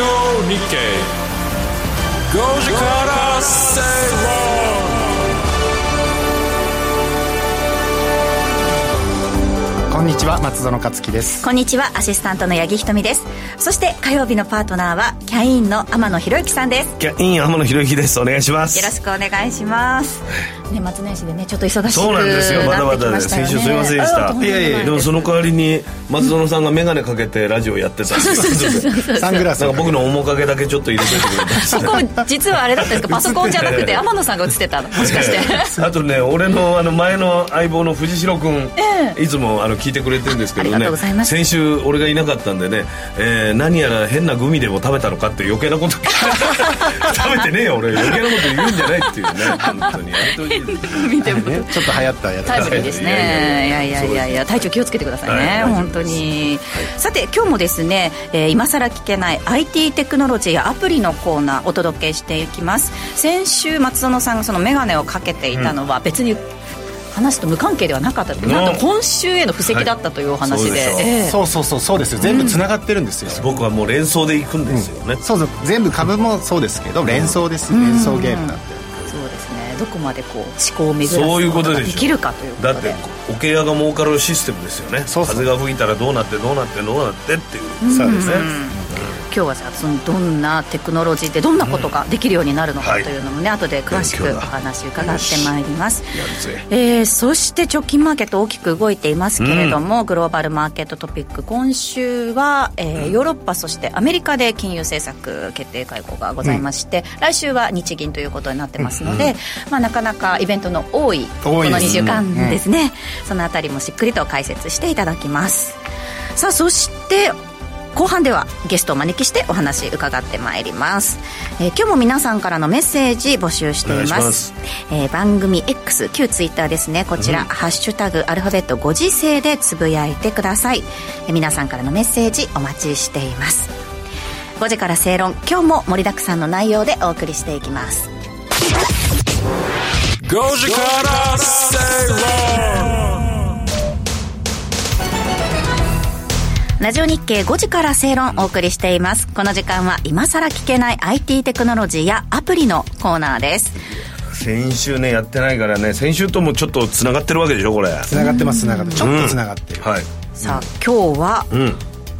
オ日経5んにちは松園克樹です。こんにちはアシスタントの八木ひとみです。そして火曜日のパートナーはキャインの天野博之さんです。キャイン天野博之です。お願いします。よろしくお願いします。年末年始でねちょっと忙しくそうなんですよ。まだまだ先週すみませんでした。いやいやでもその代わりに松園さんが眼鏡かけてラジオやってたんです サングラス。なんか僕の面影だけちょっと入れててくれたそ こ実はあれだったんですか？パソコンじゃなくて天野さんが映ってたの？もしかして。あとね俺のあの前の相棒の藤代君、いつもあの聞いてくれてるんですけどね先週俺がいなかったんでね、えー、何やら変なグミでも食べたのかって余計なこと 食べてねえよ俺。余計なこと言うんじゃないっていうね本当に。やめてほしい見ても、ね、ちょっと流行ったやつ。タイムリーですね。い。やいやいやいや体調気をつけてくださいね、はい、本当に、はい、さて今日もですね、えー、今更聞けない IT テクノロジーやアプリのコーナーお届けしていきます。先週松園さんがその眼鏡をかけていたのは別に、話と無関係ではなかったなんと今週への布石だったというお話で、はいえー、そうそうそうそうですよ。全部つながってるんですよ、うん、僕はもう連想でいくんですよね、うん、そうそう全部株もそうですけど連想です、うん、連想ゲームなんてそうですね。どこまでこう思考を巡らすことができるかということで。だって桶屋が儲かるシステムですよね。風が吹いたらどうなってどうなってどうなってっていう。そうですね、今日はじゃあそのどんなテクノロジーでどんなことができるようになるのかというのもね、うんはい、後で詳しくお話伺ってまいります、えー、そして直近マーケット大きく動いていますけれども、うん、グローバルマーケットトピック今週は、えー、ヨーロッパそしてアメリカで金融政策決定会合がございまして、うん、来週は日銀ということになってますので、まあ、なかなかイベントの多いこの2週間ですね、そのあたりもしっくりと解説していただきます。さあそして後半ではゲストをお招きしてお話伺ってまいります、えー、今日も皆さんからのメッセージ募集しています。えー、番組 X 旧ツイッターですね。こちら、うん、ハッシュタグアルファベットご時世でつぶやいてください、えー、皆さんからのメッセージお待ちしています。5時から正論今日も盛りだくさんの内容でお送りしていきます。5時から正論ラジオ日経5時から正論お送りしています。この時間は今さら聞けない IT テクノロジーやアプリのコーナーです。先週ねやってないからね。先週ともちょっとつながってるわけでしょこれ。つながってますつながってちょっとつながってる、はい。さあ今日は、うん、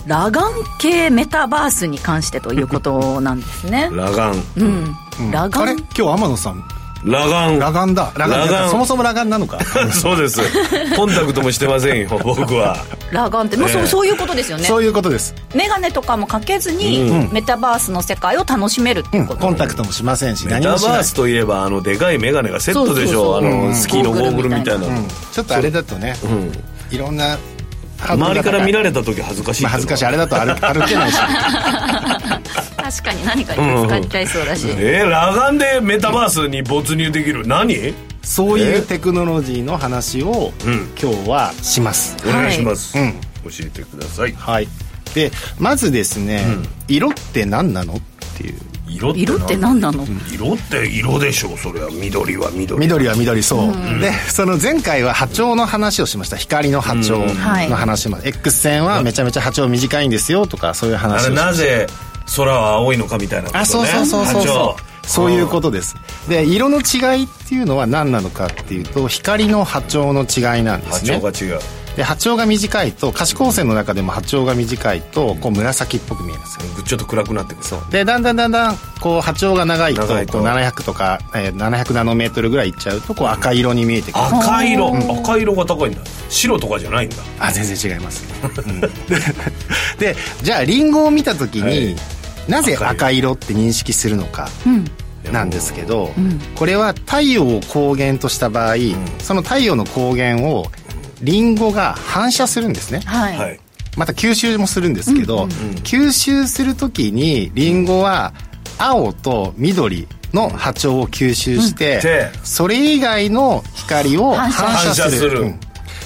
裸眼系メタバースに関してということなんですね。裸眼。うん、裸眼。あれ？今日天野さん？裸眼。裸眼だ。裸眼そもそも裸眼なのか。そうです。コンタクトもしてませんよ 僕は。裸眼って、まあ、そうそういうことですよね。そういうことです。眼鏡とかもかけずに、メタバースの世界を楽しめるっていうこと、コンタクトもしませんしメタバースといえばあのでかい眼鏡がセットでしょ。あのスキーのゴーグルみたいなちょっとあれだとねいろんな周りから見られた時恥ずかしい、まあ、恥ずかしい。あれだと歩 歩けないし確かに何かに使っちゃいそうだし、うん、えー、裸眼でメタバースに没入できる？何？そういうテクノロジーの話を、今日はします、お願いします、うん、教えてください。はい。でまずですね、色って何なの？っていう。色って色って何なの、色って色でしょうそれは緑は緑。緑は緑そう、うん、でその前回は波長の話をしました。光の波長の話も、うん、X 線はめちゃめちゃ波長短いんですよとかそういう話をしました。なぜ空は青いのかみたいなこと、ね、あそうそうそうそうそう。そういうことです。で色の違いっていうのは何なのかっていうと光の波長の違いなんですね。波長が違うで波長が短いと可視光線の中でも波長が短いとこう紫っぽく見えるんですよちょっと暗くなってくる。そう。でだんだんだんだんこう波長が長いとこう700とか、えー、700ナノメートルぐらいいっちゃうとこう赤色に見えてくる。赤色、うん、赤色が高いんだ。白とかじゃないんだ。あ全然違います、うん、でじゃあリンゴを見た時に、はい。なぜ赤色。って認識するのか、なんですけど、うん、これは太陽を光源とした場合、うん、その太陽の光源をリンゴが反射するんですね、はい、また吸収もするんですけど、うんうん、吸収する時にリンゴは青と緑の波長を吸収して、それ以外の光を反射する。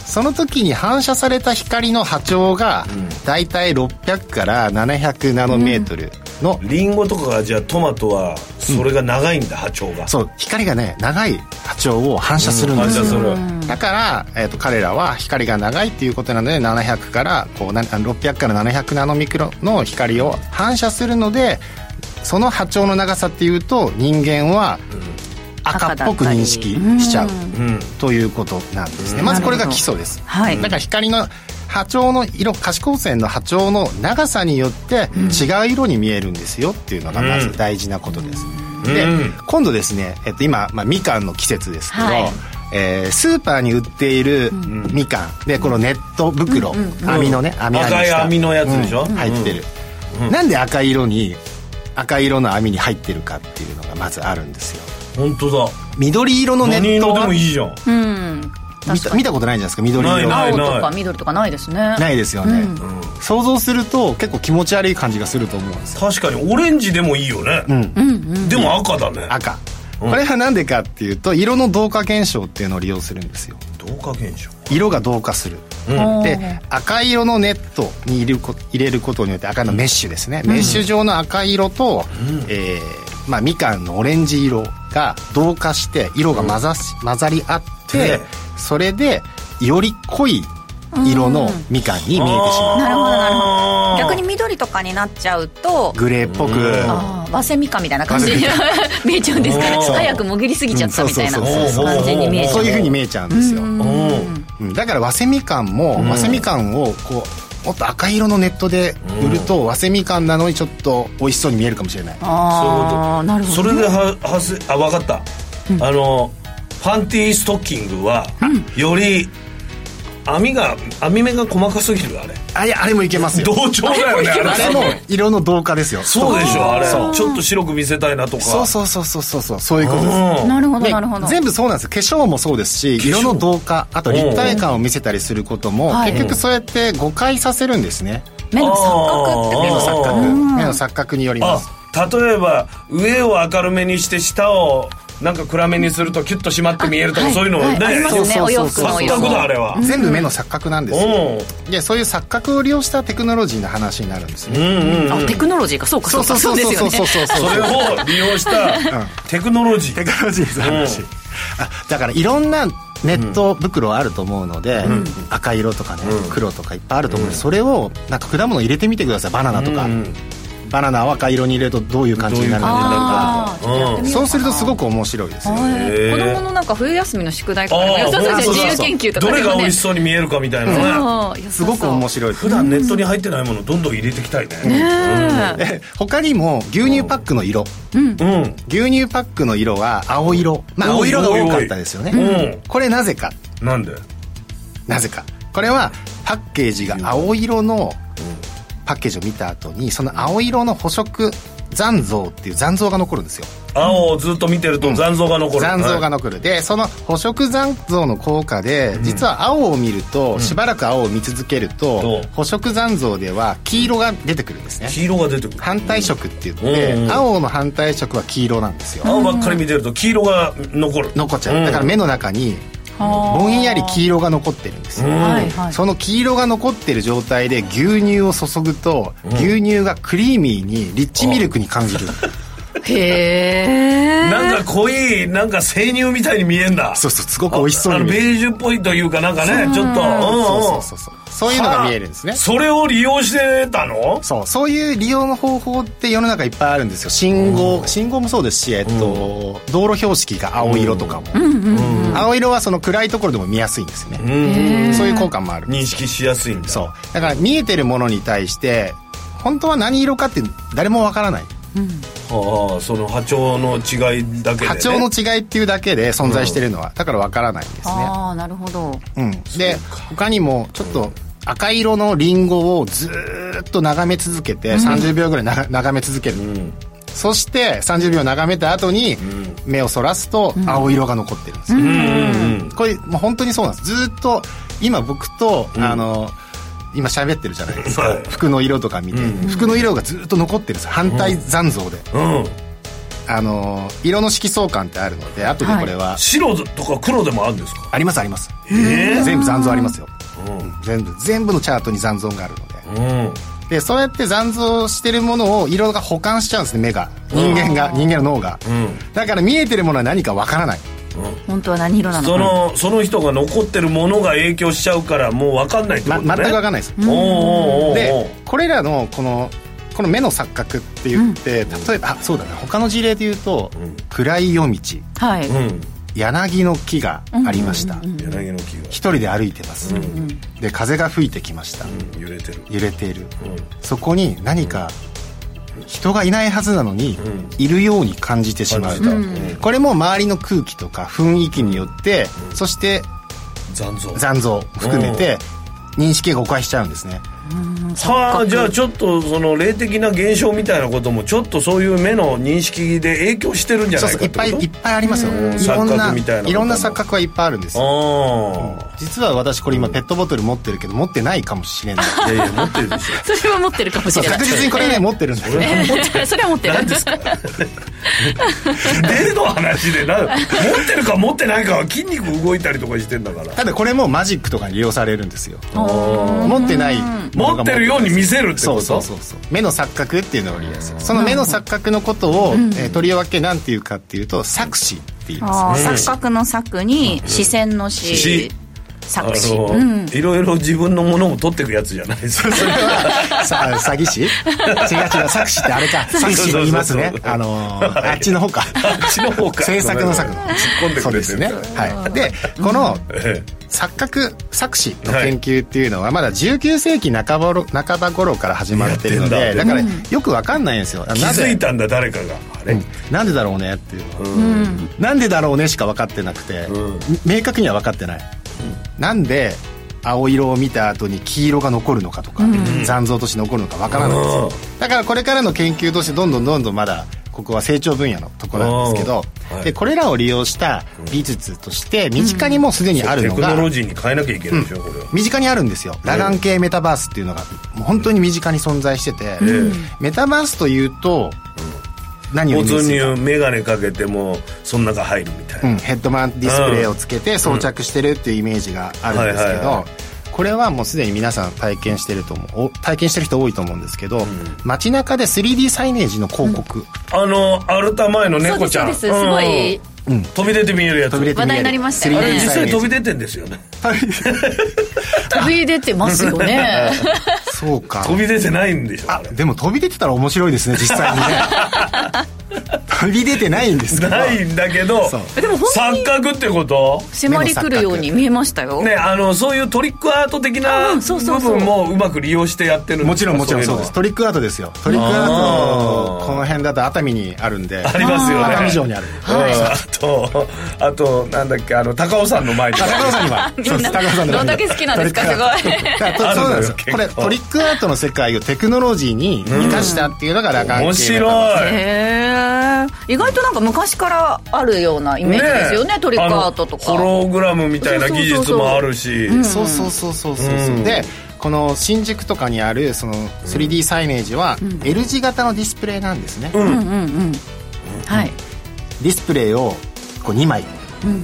その時に反射された光の波長が大体600から700ナノメートル、の。リンゴとかじゃあトマトはそれが長いんだ、波長が。そう光がね長い波長を反射するんですよ、だから、えーと、彼らは光が長いっていうことなので700からこう600から700ナノミクロの光を反射するのでその波長の長さっていうと人間は赤っぽく認識しちゃうということなんですね。まずこれが基礎です、はい、だから光の波長の色可視光線の波長の長さによって違う色に見えるんですよっていうのがまず大事なことです、うん、で今度ですね、えっと、今、まあ、みかんの季節ですけど、はい。えー、スーパーに売っているみかん、でこのネット袋、うんうん、網のね網網赤い網のやつでしょ、うん、入ってる、うん、なんで赤色に赤色の網に入ってるかっていうのがまずあるんですよ。本当だ。緑色のネット何色でもいいじゃん、うん見た見たことないじゃないですか緑色。青とか緑とかないですね。ないですよね、うん、想像すると結構気持ち悪い感じがすると思うんです確かにオレンジでもいいよね、うん、でも赤だね。赤。これは何でかっていうと色の同化現象っていうのを利用するんですよ。同化現象。色が同化する、うん、で赤色のネットに入れる入れることによって赤のメッシュですね、うん、メッシュ状の赤色と、うん、えー、まあ、みかんのオレンジ色が同化して色が混ざ,、混ざり合ってそれでより濃い色のみかんに見えてしまう、なるほどなるほど。逆に緑とかになっちゃうとグレーっぽく。和製みかんみたいな感じに 見えちゃうんですか早くもぎりすぎちゃったみたいな感じに見えちゃう。そういうふうに見えちゃうんですよ。だから和製みかんも和製みかんをこうもっと赤色のネットで売ると和製みかんなのにちょっと美味しそうに見えるかもしれない。ああなるほど、ね、それでははせあ分かった、うん、あのパンティーストッキングは、より網が網目が細かすぎるあれ。あいやあれもいけますよ。同調だよねあれも色の同化ですよ。そうでしょあれ。ちょっと白く見せたいなとか。そうそうそうそうそうそうそういうことです。なるほどなるほど。全部そうなんです化粧もそうですし色の同化あと立体感を見せたりすることも結局そうやって誤解させるんですね。目の錯覚って目の錯覚。目の錯覚によります。例えば上を明るめにして下をなんか暗めにするとキュッと締まって見えるとかそういうのね、ありますよねお洋服の錯覚だあれは全部目の錯覚なんですよ。でそういう錯覚を利用したテクノロジーの話になるんですね。あテクノロジーか。そうかそうか。そうですよね。それを利用したテクノロジー。テクノロジーの話あだからいろんなネット袋あると思うので、うん、赤色とかね、うん、黒とかいっぱいあると思うので、うん、それをなんか果物入れてみてください。バナナとか、バナナは赤色に入れるとどういう感じになるのか、うん、そうするとすごく面白いです。よ、ね、子供のなんか冬休みの宿題とか良さそうです自由研究とか、ね、どれが美味しそうに見えるかみたいなね。すごく面白い。普段ネットに入ってないものどんどん入れていきたいね。ね、他にも牛乳パックの色、うん、牛乳パックの色は青色。まあ青色が多かったですよね。これなぜか。なんで？なぜか。これはパッケージが青色のパッケージを見た後にその青色の補色残像っていう残像が残るんですよ。青をずっと見てると残像が残る、うん、残像が残る、はい、でその補色残像の効果で実は青を見ると、うん、しばらく青を見続けると、う。ん、補色残像では黄色が出てくるんですね。黄色が出てくる。反対色って言って、うん、青の反対色は黄色なんですよ。青ばっかり見てると黄色が残る。残っちゃう、だから目の中にぼんやり黄色が残ってるんですよ、その黄色が残ってる状態で牛乳を注ぐと、牛乳がクリーミーにリッチミルクに感じる へえなんか濃いなんか生乳みたいに見えんだ。そうそうすごく美味しそうに見える。ベージュっぽいというかなんかねちょっとそうそうそうそう。いうのが見えるんですね。それを利用してたの？そうそういう利用の方法って世の中いっぱいあるんですよ。信号、信号もそうですし、えっと、道路標識が青色とかも、青色はその暗いところでも見やすいんですよね、そういう効果もある認識しやすいんだ。そう。だから見えてるものに対して本当は何色かって誰もわからないうん、ああその波長の違いだけで、ね、波長の違いっていうだけで存在してるのは、うん、だからわからないんですね。ああなるほど、うん、で他にもちょっと赤色のリンゴをずっと眺め続けて、30秒ぐらいな眺め続ける、そして30秒眺めた後に目をそらすと青色が残ってるんですよ、うんこれもう本当にそうなんです。ずっと今僕と、あの今喋ってるじゃないですか、はい、服の色とか見て、うん、服の色がずっと残ってるんです反対残像で、うん、あの色の色相関ってあるので後でこれは、はい、白とか黒でもあるんですか？ありますあります。全部残像ありますよ、うん、全部。全部のチャートに残像があるので、でそうやって残像してるものを色が保管しちゃうんですね目が。人間が人間の脳が、うん、だから見えてるものは何かわからない、うん、本当は何色なのそのその人が残ってるものが影響しちゃうからもう分かんないってことね、ま、全く分かんないです、うん、でこれらのこのこの目の錯覚って言って、例えばあそうだね。他の事例で言うと、暗い夜道。はい、柳の木がありました、柳の木が。一人で歩いてます、で風が吹いてきました、揺れてる。揺れている、そこに何か人がいないはずなのに、いるように感じてしまう、これも周りの空気とか雰囲気によって、そして残像。残像含めて認識が誤解しちゃうんですね、はあじゃあちょっとその霊的な現象みたいなこともちょっとそういう目の認識で影響してるんじゃないかいっぱいいっぱいありますよ。いろんないろんな錯覚はいっぱいあるんですよ、実は私これ今ペットボトル持ってるけど持ってないかもしれない。いやいや持ってるでしょ。それは持ってるかもしれない。確実にこれね持ってるんですよ。それは持ってるんです。か例の話でな持ってるか持ってないかは筋肉動いたりとかしてんだから。ただこれもマジックとかに利用されるんですよ。持ってない持ってるように見せるってこと？そうそうそう目の錯覚っていうのを利用す。るその目の錯覚のことを、うん、えー、とりわけ何ていうかっていうと錯視って言います、ね、錯覚の錯に視線の視、作詞、うん、いろいろ自分のものを取っていくやつじゃない？ですかそれはさ詐欺師？違う違う作詞ってあれか。作詞言いますね。あのー、あっちの方か。あっちの方か。制作の作突っ込んでくれてそうですね。はい。でこの、錯覚作詞の研究っていうのはまだ19世紀半ば半ば頃から始まってるのでだ。からよく分かんないんですよ。気づいたんだ誰かがあれ、うん、なんでだろうねっていう。うん、なんでだろうねしか分かってなくて、うん、明確には分かってない。なんで青色を見た後に黄色が残るのかとか、うん、残像として残るのかわからないですよ。だからこれからの研究としてどんどんどんどんまだここは成長分野のところなんですけど、はい、でこれらを利用した技術として身近にもすでにあるのが、テクノロジーに変えなきゃいけないでしょ、うん、これは。身近にあるんですよ。裸眼系メタバースっていうのがもう本当に身近に存在してて、メタバースというと、何を普通に眼鏡かけてもその中入るみたいな、うん、ヘッドマウントディスプレイをつけて装着してるっていうイメージがあるんですけど、これはもうすでに皆さん体験してると思う。体験してる人多いと思うんですけど、うん、街中で 3D サイネージの広告、うん、あのアルタ前の猫ちゃん。すごい、うん、飛び出て見えるやつ。話題になりましたよね。実際飛び出てんですよね。飛び出てますよね。そうか。飛び出てないんでしょ。あでも飛び出てたら面白いですね実際にね。飛び出てないんですないんだけどでも錯覚ってこと？迫り来るように見えましたよ。ねあのそういうトリックアート的な部分もうまく利用してやってるもちろんもちろんそうです。トリックアートですよ。トリックアートこの辺だと熱海にあるんで。ありますよね。熱海城にある、はい、あとあとなんだっけあの高尾山の前に。高尾山には。高尾山のどんだけ好きなんですかすごい。そうなんですよ。これトリックアートの世界をテクノロジーに生かしたっていうのがラガン面白い。へえ意外となんか昔からあるようなイメージですよねねトリックアートとか。ホログラムみたいな技術もあるし。そうそうそうそうそう。そう、うん、でこの新宿とかにあるその 3D サイネージは L 字型のディスプレイなんですね、うん。うんうんはい。ディスプレイをこう2枚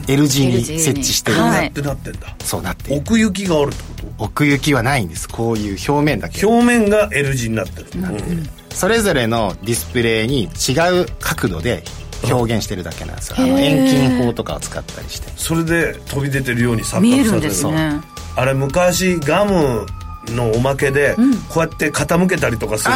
L 字に設置してる、はい、ってなってんだ。そうなって奥行きがあるってこと？奥行きはないんです。こういう表面だけ。表面が L 字になってる。なってる、それぞれのディスプレイに違う角度で表現してるだけなんですよ、あの遠近法とかを使ったりして。それで飛び出てるように錯覚させる。んですね。あれ昔ガムのおまけで、こうやって傾けたりとかする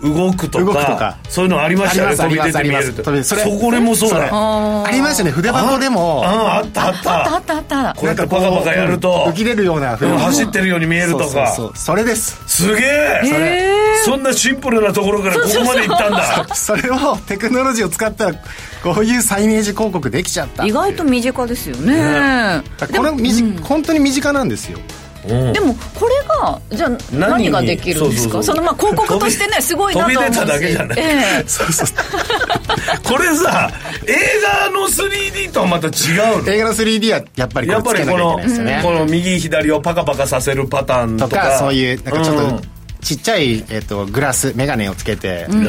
と動くとかそういうのありましたよね飛び出て見えると。そこれもそうだ。ありましたね。筆箱でも。ああったあった。あったあったこうやってパカパカやると浮き出るような走ってるように見えるとか。それです。すげえ。そんなシンプルなところからここまでいったんだ。それをテクノロジーを使ったらこういうサイネージ広告できちゃった意外と身近ですよねこれ本当に身近なんですよでもこれがじゃあ何ができるんですか？そのまあ広告としてねすごいなと思うし。飛び出ただけじゃない、えー、そうそう これさ映画の 3D とはまた違うの？映画の 3D はやっぱりやっぱりこの,、この右左をパカパカさせるパターンとか。そういうなんかちょっと、ちっちゃい、えっと、グラス眼鏡をつけて、うん、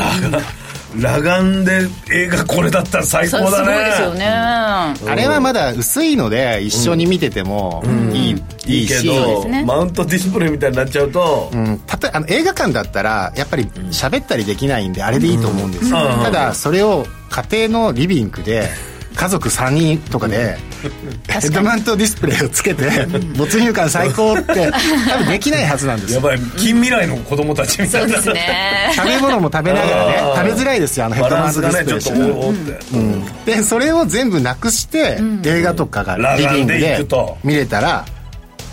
裸眼で映画これだったら最高だね。すごいですよね、あれはまだ薄いので一緒に見ててもいい,、いいけど、マウントディスプレイみたいになっちゃうと、うん、たとあの映画館だったらやっぱり喋ったりできないんであれでいいと思うんですよ、ただそれを家庭のリビングで家族3人とかで、ヘッドマウントディスプレイをつけて没入感最高って多分できないはずなんですやばい。近未来の子供たちみたいな、食べ物も食べながらね食べづらいですよあのヘッドマウントディスプレイして、ねうん、でそれを全部なくして、うん、映画とかがリビングで見れたら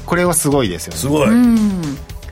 これはすごいですよね。すごい、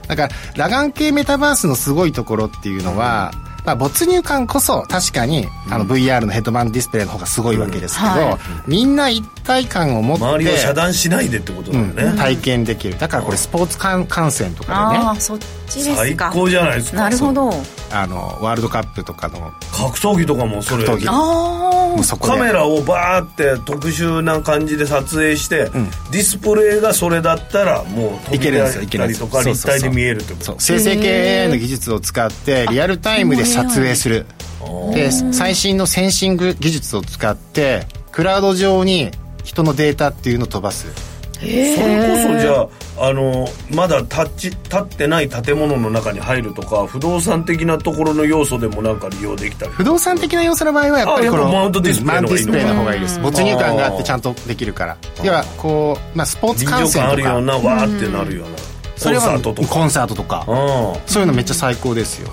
だから裸眼系メタバースのすごいところっていうのは、まあ、没入感こそ確かにあの VR のヘッドマウントディスプレイの方がすごいわけですけど、うん。はい、みんな一体感を持って周りを遮断しないでってことだよね、うん、体験できる。だからこれスポーツ観戦とかでね。あそっちです最高じゃないですか。なるほどあのワールドカップとかの格闘技とかもそれ格闘技。もうそこカメラをバーって特殊な感じで撮影して、うん、ディスプレイがそれだったらもう飛び出たりとか立体で見えるってこと。生成系 AI の技術を使ってリアルタイムで撮影する。で最新のセンシング技術を使ってクラウド上に人のデータっていうのを飛ばすそれこそじゃああのまだ立ち立ってない建物の中に入るとか不動産的なところの要素でもなんか利用できたり？不動産的な要素の場合はやっぱりこのマウントディスプレイのディスプレイの方がいいです。没入感があってちゃんとできるから。ではこう、まあ、スポーツ観戦とか。あるようなわーってなるような、コンサートとか。コンサートとか。そういうのめっちゃ最高ですよ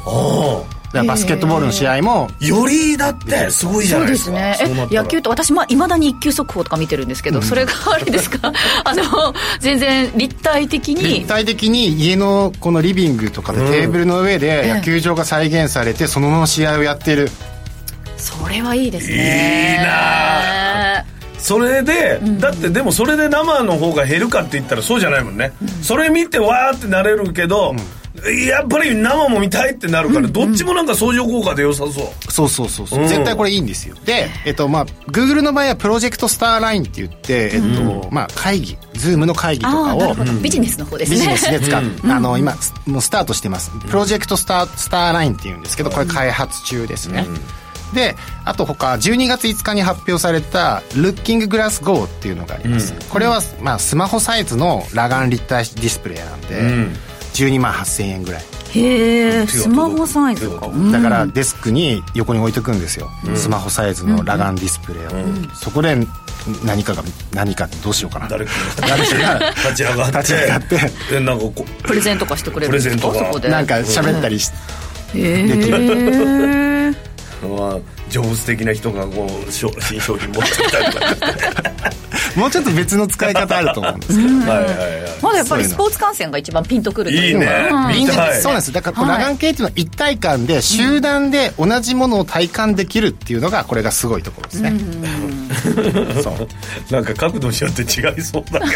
バスケットボールの試合も。よりだってすごいじゃないですか。そうですね。え野球と私いまだに一球速報とか見てるんですけど、うん、それがあれですか？あの全然立体的に。立体的に家のこのリビングとかでテーブルの上で野球場が再現されてそのまま試合をやってる。それはいいですね。いいな。それで、うん、だってでもそれで生の方が減るかって言ったらそうじゃないもんね、うん、それ見てわーってなれるけど、うんやっぱり生も見たいってなるから、どっちもなんか相乗効果で良さそう。そうそうそう、う。ん、絶対これいいんですよ。でえっとまあ Google の場合はプロジェクトスターラインって言ってえっと、まあ会議 Zoom の会議とかをビジネスの方ですね。ビジネスで使う、あの今もうスタートしてます。プロジェクトスタースターラインっていうんですけどこれ開発中ですね、であと他12月5日に発表された Looking Glass Go っていうのがあります、これは、まあ、スマホサイズの裸眼立体ディスプレイなんで、12万8000円ぐらい。へえスマホサイズか、だからデスクに横に置いとくんですよ、うん、スマホサイズの裸眼ディスプレイを、うん、そこで何かが何かどうしようかな。誰かが。立ち上がって。立ち上がって。でなんかこプレゼントかしてくれるんですか？プレゼントかなんか喋ったりし、うん、できるまあ上手的な人がこう新商品持ってきたりとか。もうちょっと別の使い方あると思うんですけど、はいはいはい。まだやっぱりスポーツ観戦が一番ピンとくるいいね、うん、そうなんです。だからこの裸眼系っていうのは一体感で集団で同じものを体感できるっていうのがこれがすごいところですね、うん、そうなんか角度によって違いそうだけ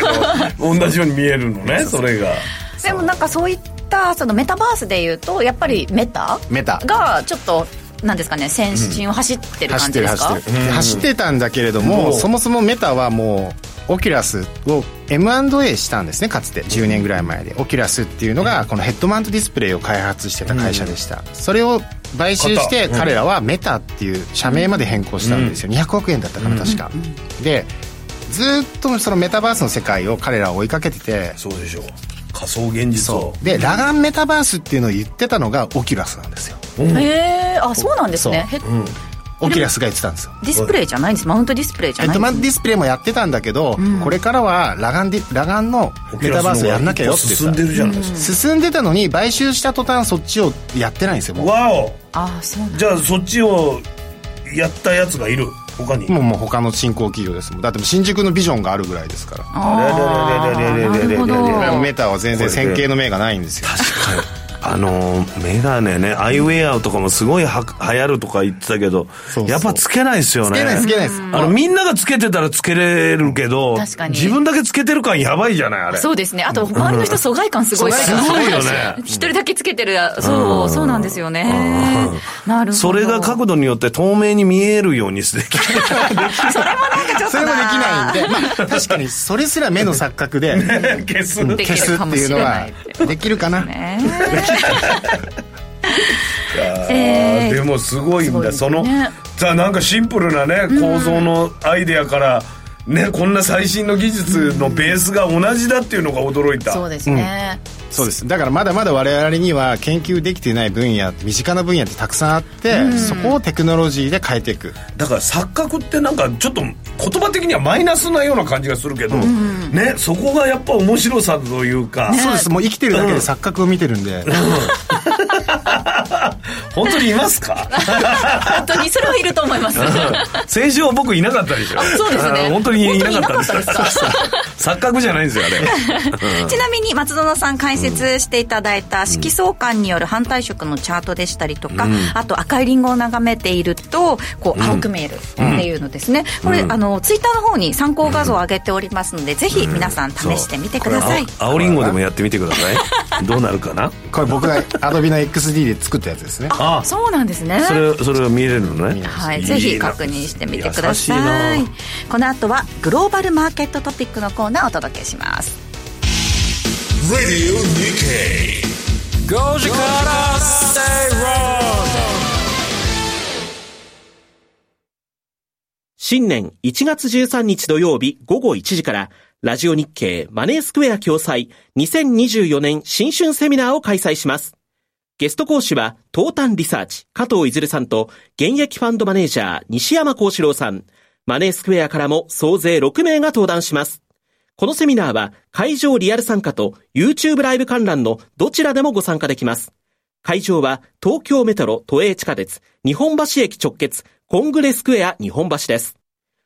ど同じように見えるのねそれが。でもなんかそういったそのメタバースでいうとやっぱり Meta、Meta。がちょっとなんですかね先進を走ってる感じですか、走ってる走ってたんだけれども、そもそも Meta はもう Oculus を M&A したんですねかつて。10年ぐらい前で。 Oculus っていうのがこのヘッドマウントディスプレイを開発してた会社でした、それを買収して彼らは Meta っていう社名まで変更したんですよ、200億円だったかな確か、でずっとそのメタバースの世界を彼らは追いかけててそうでしょう。仮想現実を。で裸眼メタバースっていうのを言ってたのがオキュラスなんですよへえあそうなんですね。オキュラスが言ってたんですよ。ディスプレイじゃないんです。マウントディスプレイじゃないヘッドマウントディスプレイもやってたんだけど、うん、これからは裸眼で裸眼のメタバースをやんなきゃよって進んでるじゃないですか、進んでたのに買収した途端そっちをやってないんですよわお。あそうじゃあそっちをやったやつがいる？他に？もうもう他の新興企業です。もんだって新宿のビジョンがあるぐらいですから。ああメーターは全然線形の目がないんですよ確かにあのメガネねアイウェアとかもすごいは流行るとか言ってたけどやっぱつけないですよね。つけないつけないです。あのみんながつけてたらつけれるけど確かに。自分だけつけてる感やばいじゃないあれ。そうですね。あと周りの人疎外感すごいすごいよね。一人だけつけてるそうそうなんですよね。なるほど。それが角度によって透明に見えるようにすできそれもなんかちょっとそれもできないんで。まあ確かにそれすら目の錯覚で 消す消すっていうのは できるかな？ね。えー、でもすごいんだ、ね、そのさあなんかシンプルなね構造のアイデアから、ね、こんな最新の技術のベースが同じだっていうのが驚いた、そうですね、うん、そうです。だからまだまだ我々には研究できていない分野身近な分野ってたくさんあって、うん、そこをテクノロジーで変えていく。だから錯覚ってなんかちょっと言葉的にはマイナスなような感じがするけど、うん、ねそこがやっぱ面白さというか、ね、そうです。もう生きてるだけで錯覚を見てるんで、本当にいますか？本当にそれはいると思います。先週は僕いなかったでしょ。そうですね。本当にいなかったですか？錯覚じゃないんですよね ちなみに松園さん解説していただいた色相関による反対色のチャートでしたりとか、うん、あと赤いリンゴを眺めているとこう青く見えるっていうのですね、うん、これ、あのツイッターの方に参考画像を上げておりますので、ぜひ皆さん試してみてください、青リンゴでもやってみてください。どうなるかな？これ僕がアドビの XD で作ったやつですね。あ。そうなんですね。それそれが見れるのね。はい。ぜひ確認してみてください。この後はグローバルマーケットトピックのコーナーをお届けします「Radio Nikkei」5時からステイロー新年1月13日土曜日午後1時からラジオ日経マネースクエア共催2024年新春セミナーを開催します。ゲスト講師は、東短リサーチ、加藤いずるさんと、現役ファンドマネージャー、西山幸四郎さん。マネースクエアからも総勢6名が登壇します。このセミナーは、会場リアル参加と YouTube ライブ観覧のどちらでもご参加できます。会場は、東京メトロ都営地下鉄、日本橋駅直結、コングレスクエア日本橋です。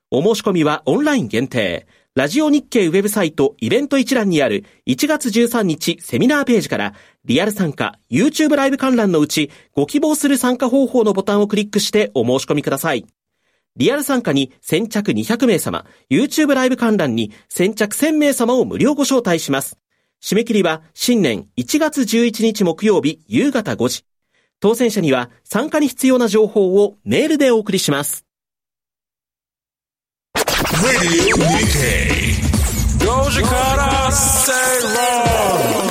お申し込みはオンライン限定。ラジオ日経ウェブサイトイベント一覧にある1月13日セミナーページからリアル参加、YouTube ライブ観覧のうちご希望する参加方法のボタンをクリックしてお申し込みください。リアル参加に先着200名様、YouTube ライブ観覧に先着1000名様を無料ご招待します。締め切りは新年1月11日木曜日夕方5時。当選者には参加に必要な情報をメールでお送りします。5時から正論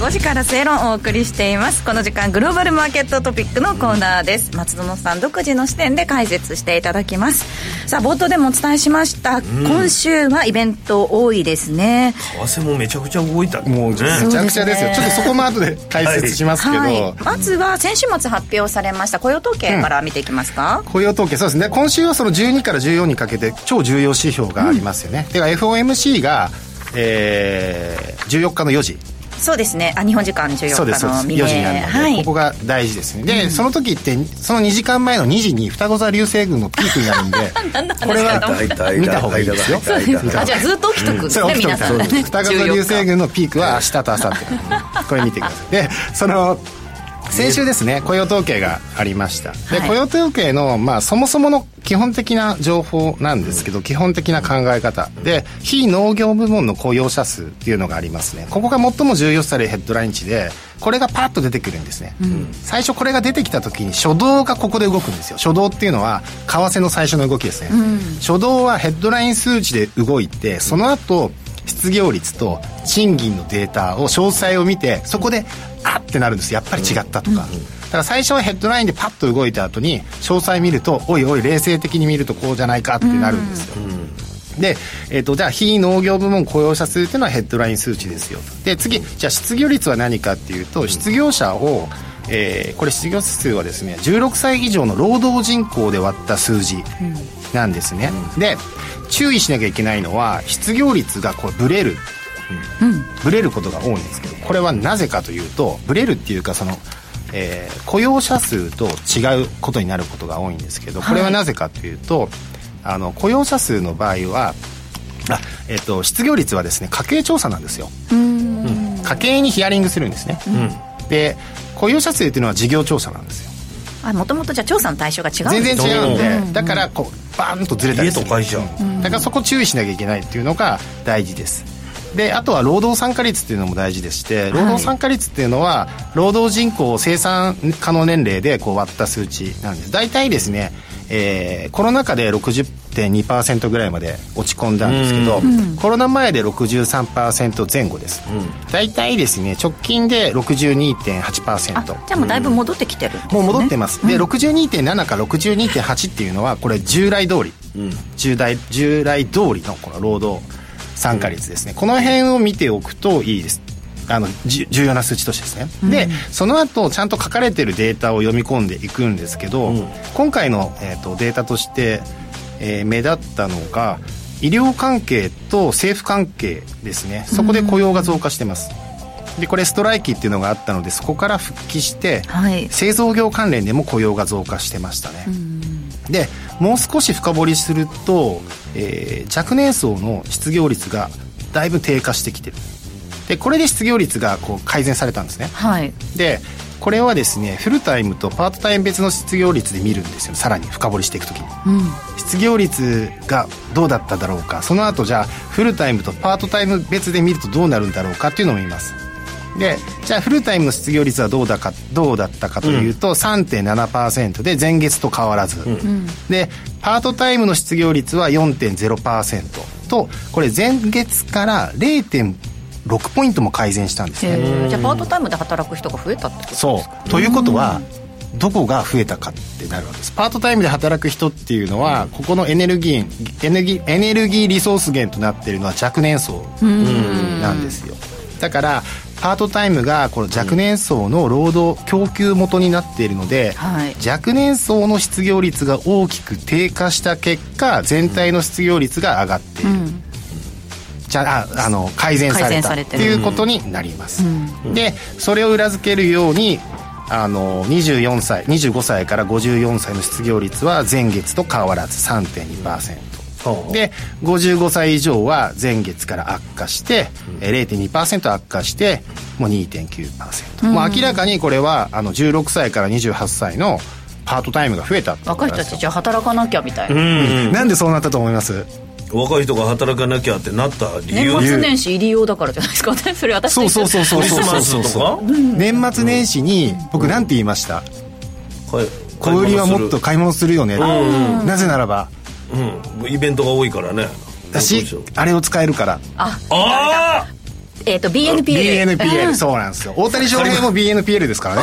5時から正論をお送りしています。この時間グローバルマーケットトピックのコーナーです。松園さん独自の視点で解説していただきます。さあ冒頭でもお伝えしました、うん、今週はイベント多いですね。為替もめちゃくちゃ動いたもうめちゃくちゃですよ、ね、ちょっとそこも後で解説しますけど、はい。はい、まずは先週末発表されました。雇用統計から見ていきますか、うん、雇用統計そうですね。今週はその12から14にかけて超重要指標がありますよね、うん、では FOMC がえー、14日の4時そうですね。あ日本時間14日の未明。4時になるので、はい、ここが大事ですね。で、うん、その時ってその2時間前の2時に双子座流星群のピークになるんで これは見た方がいいですよ。あじゃあずっと起きとくんですね皆さん。ね双子座流星群のピークは明日と明後日。これ見てください。でその先週ですね雇用統計がありました。で、はい、雇用統計の、まあ、そもそもの基本的な情報なんですけど、基本的な考え方。で非農業部門の雇用者数っていうのがありますね。ここが最も重要視されるヘッドライン値でこれがパッと出てくるんですね、うん、最初これが出てきた時に初動がここで動くんですよ。初動っていうのは為替の最初の動きですね、うん、初動はヘッドライン数値で動いてその後失業率と賃金のデータを詳細を見てそこであってなるんです。やっぱり違ったとか、だから最初はヘッドラインでパッと動いた後に詳細見るとおいおい冷静的に見るとこうじゃないかってなるんですよ、で、えーと、じゃあ非農業部門雇用者数っていうのはヘッドライン数値ですよで次じゃあ失業率は何かっていうと失業者を、えー、これ失業数はですね16歳以上の労働人口で割った数字なんですね、うん、で注意しなきゃいけないのは失業率がこうブレるうん、ブレることが多いんですけどこれはなぜかというとブレるっていうかその、えー、雇用者数と違うことになることが多いんですけどこれはなぜかというと、はい、あの雇用者数の場合はあ、えーと、失業率はですね家計調査なんですよ、うん、家計にヒアリングするんですね、うん、で雇用者数っていうのは事業調査なんですよ。もともとじゃあ調査の対象が違う全然違うんで、うん、だからこうバーンとずれたりする家と会社、うん、だからそこ注意しなきゃいけないっていうのが大事ですであとは労働参加率っていうのも大事でして労働参加率っていうのは、労働人口生産可能年齢でこう割った数値なんです。大体ですね、えー、コロナ禍で60 60.2%ぐらいまで落ち込んだんですけど、うん、コロナ前で63%前後です、うん、大体ですね直近で62.8%じゃあもうだいぶ戻ってきてる、ね、もう戻ってます、で62.7か62.8っていうのはこれ従来通り、従来従来通りのこの労働参加率ですね、この辺を見ておくといいです。あの重要な数値としてですね、うん、でその後ちゃんと書かれてるデータを読み込んでいくんですけど、うん、今回の、えーと、データとして、えー、目立ったのが医療関係と政府関係ですね。そこで雇用が増加してます、でこれストライキっていうのがあったのでそこから復帰して、はい、製造業関連でも雇用が増加してましたね、でもう少し深掘りすると、えー、若年層の失業率がだいぶ低下してきてる。でこれで失業率がこう改善されたんですね、はい、でこれはですねフルタイムとパートタイム別の失業率で見るんですよ。さらに深掘りしていくときに、うん、失業率がどうだっただろうか。その後じゃあフルタイムとパートタイム別で見るとどうなるんだろうかっていうのを見ますでじゃあフルタイムの失業率はどうだかどうだったかというと、うん、3.7%で前月と変わらず、うん、でパートタイムの失業率は4.0%とこれ前月から0.5 6ポイントも改善したんですね。じゃあパートタイムで働く人が増えたってことですか？そう。ということはどこが増えたかってなるわけです。パートタイムで働く人っていうのはここのエネルギーエネルギーエネルギーリソース源となっているのは若年層なんですよ。だからパートタイムがこの若年層の労働供給元になっているので、はい、若年層の失業率が大きく低下した結果全体の失業率が上がっている、うん。じゃああの改善された。っていうことになります、うん、でそれを裏付けるようにあの24歳25歳から54歳の失業率は前月と変わらず3.2%で55歳以上は前月から悪化して、うん、0.2%悪化してもう2.9%、うん、もう明らかにこれはあの16歳から28歳のパートタイムが増えた若い人たちじゃあ働かなきゃみたいな、うん、なんでそうなったと思います？若い人が働かなきゃってなった理由年末年始入り用だからじゃないですか それ私そうそうそうそうそうそう。そう年末年始に僕なんて言いました、小売りはもっと買い物するよね、なぜならば、うん、イベントが多いからね。私あれを使えるから。ああえっ、ー、と BNPL BNPL そうなんですよ。大谷翔平も BNPL ですからね。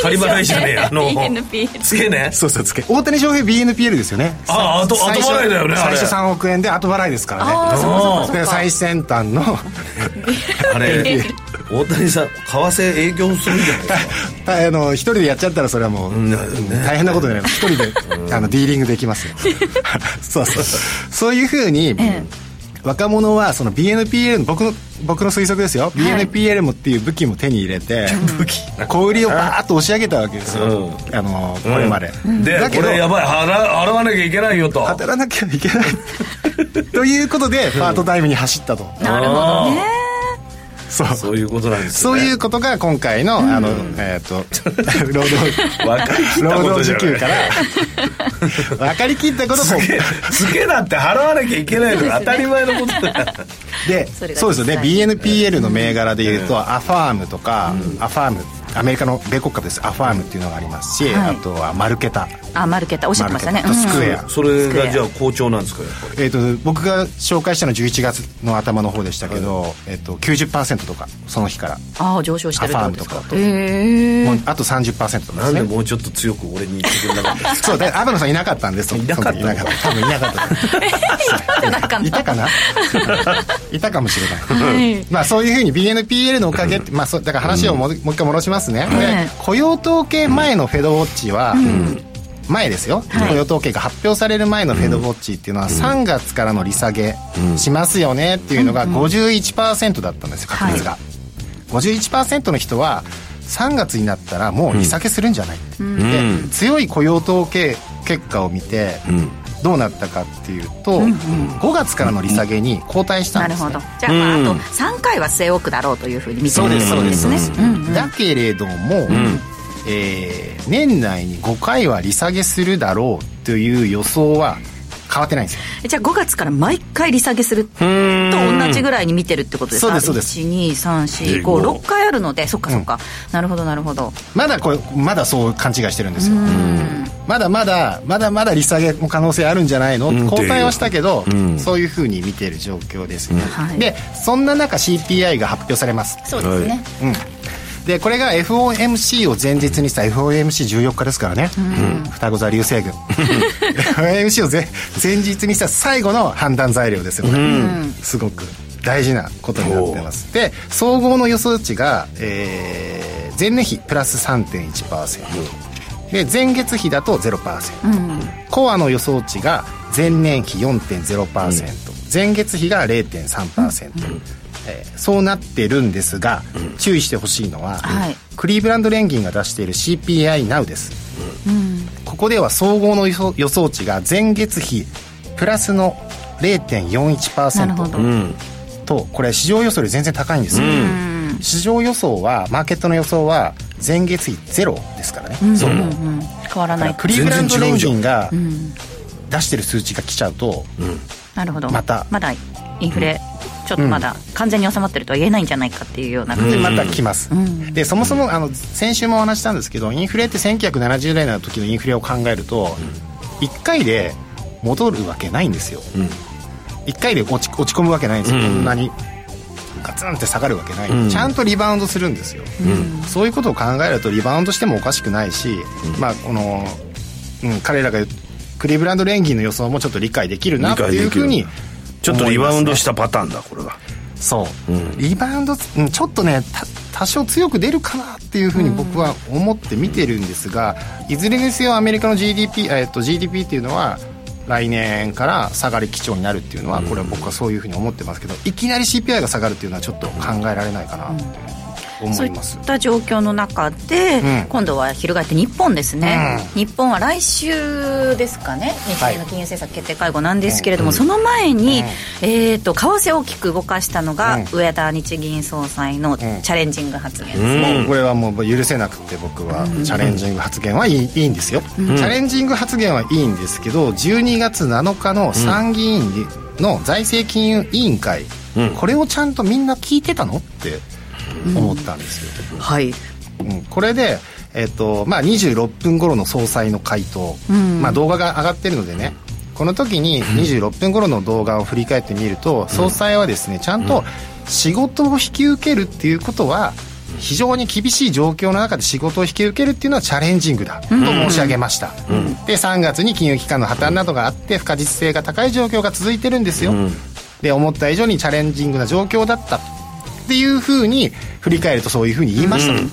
仮払いじゃねえあの。BNPL つけね。そうそうつけ。大谷翔平 BNPL ですよね。ああ後後払いだよね最初3億円で後払いですからね。あそう最先端の。あれ 大谷さん為替営業するんじゃないですかあの一人でやっちゃったらそれはもう、ね、大変なことになります。一人であの ディーリングできますよ。そうそう。そういうふうに、若者はその BNPL の僕の僕の推測ですよ、はい、BNPL もっていう武器も手に入れて武器。小売りをバーッと押し上げたわけですよ、うん、あのこれまで、うん、でだけどこれやばい。払わなきゃいけないよと。働かなきゃいけない。ということでパートタイムに走ったと、なるほどねそう。そういうことなんです、ね、そういうことが今回の、あのえっ、と 労働労働時給から。分かりきったこと すげすげだって払わなきゃいけないの当たり前のことだ。でそうですよね。BNPL の銘柄でいうと、アファームとか、アファームアメリカの米国株です。アファームっていうのがありますし、はい、あとはマルケタ。あマルケタ。おっしゃってましたね。スクエア、うん、それがじゃあ好調なんですかえーと、僕が紹介したのは11月の頭の方でしたけど、はい。えーと、90%とかその日から。ああ上昇してるアファームとか。へえあと30%とか、ね、なんでもうちょっと強く俺に言ってくれなかったそうで天野さんいなかったんです。いなかった多分いなかったいたかな？いたかもしれない、はい、まあそういうふうに BNPL のおかげって、まあ、そだから話をも,、う一回戻しますね、雇用統計前のフェドウォッチは、前ですよ、雇用統計が発表される前のフェドウォッチっていうのは3月からの利下げしますよねっていうのが51%だったんですよ確率が、はい、51%の人は3月になったらもう利下げするんじゃない、うん、で強い雇用統計結果を見て、どうなったかっていうと、うんうん、5月からの利下げに後退したんです、ね、なるほど。じゃあ,、まあ、あと3回は据え置くだろうというふうに見てるんですね、うんうん、だけれども、うん、えー、年内に5回は利下げするだろうという予想は変わってないんですよ。じゃあ5月から毎回利下げすると同じぐらいに見てるってことですか？そうですそうです。12345回あるので。そっかそっか、うん、なるほどなるほど。まだこれまだそう勘違いしてるんですよまだまだまだまだ利下げも可能性あるんじゃないの、うん、後退はしたけど、うん、そういうふうに見ている状況ですね、はい、でそんな中 CPI が発表されます。そうですね、うん。でこれが FOMC を前日にした FOMC14 日ですからね、うん、双子座流星群。FOMC を前前日にした最後の判断材料ですよね、うん、すごく大事なことになってます。で総合の予想値が、えー、前年比プラス3.1%で前月比だと0%、うん、コアの予想値が前年比4.0%、うん、前月比が0.3%、うん。えー、そうなってるんですが、注意してほしいのは、はい、クリーブランド連銀が出している CPI now です、うん、ここでは総合の予想予想値が前月比プラスの0.41%とこれ市場予想より全然高いんですよ、市場予想はマーケットの予想は前月比ゼロですからね、うん、そう、うんうん、変わらない。クリーブランド連銀が出してる数値が来ちゃうと、なるほど。また。まだインフレ、ちょっとまだ完全に収まってるとは言えないんじゃないかっていうような感じ、また来ます、でそもそもあの先週もお話したんですけどインフレって1970年の時のインフレを考えると、1回で戻るわけないんですよ、うん、1回で落ち落ち込むわけないんですよ、こんなにガツンって下がるわけない、うん、ちゃんとリバウンドするんですよ、うん、そういうことを考えるとリバウンドしてもおかしくないし、うん、まあこの、うん、彼らがクリーブランド連銀の予想もちょっと理解できるなっていうふうにちょっとリバウンドしたパターンだこれは。そう、うん、リバウンド、うん、ちょっとね多少強く出るかなっていうふうに僕は思って見てるんですが、いずれにせよアメリカの GDP,、えっと、GDP っていうのは来年から下がり基調になるっていうのはこれは僕はそういうふうに思ってますけどいきなり CPI が下がるっていうのはちょっと考えられないかな、う。んそういった状況の中で、うん、今度は翻って日本ですね、うん、日本は来週ですかね。日銀の金融政策決定会合なんですけれども、はい、その前に、うん、えーと、為替を大きく動かしたのが、上田日銀総裁のチャレンジング発言ですね、これはもう許せなくて僕は、チャレンジング発言はいいいいんですよ、チャレンジング発言はいいんですけど12月7日の参議院の財政金融委員会、これをちゃんとみんな聞いてたのって思ったんですよ、はい、うん、これで、えーとまあ、26分頃の総裁の回答、まあ、動画が上がってるのでね。この時に26分頃の動画を振り返ってみると、総裁はですねちゃんと仕事を引き受けるっていうことは非常に厳しい状況の中で仕事を引き受けるっていうのはチャレンジングだと申し上げました、うん、で3月に金融機関の破綻などがあって不可実性が高い状況が続いてるんですよ、うん、で思った以上にチャレンジングな状況だったっていうふうに振り返るとそういうふうに言いました、うん、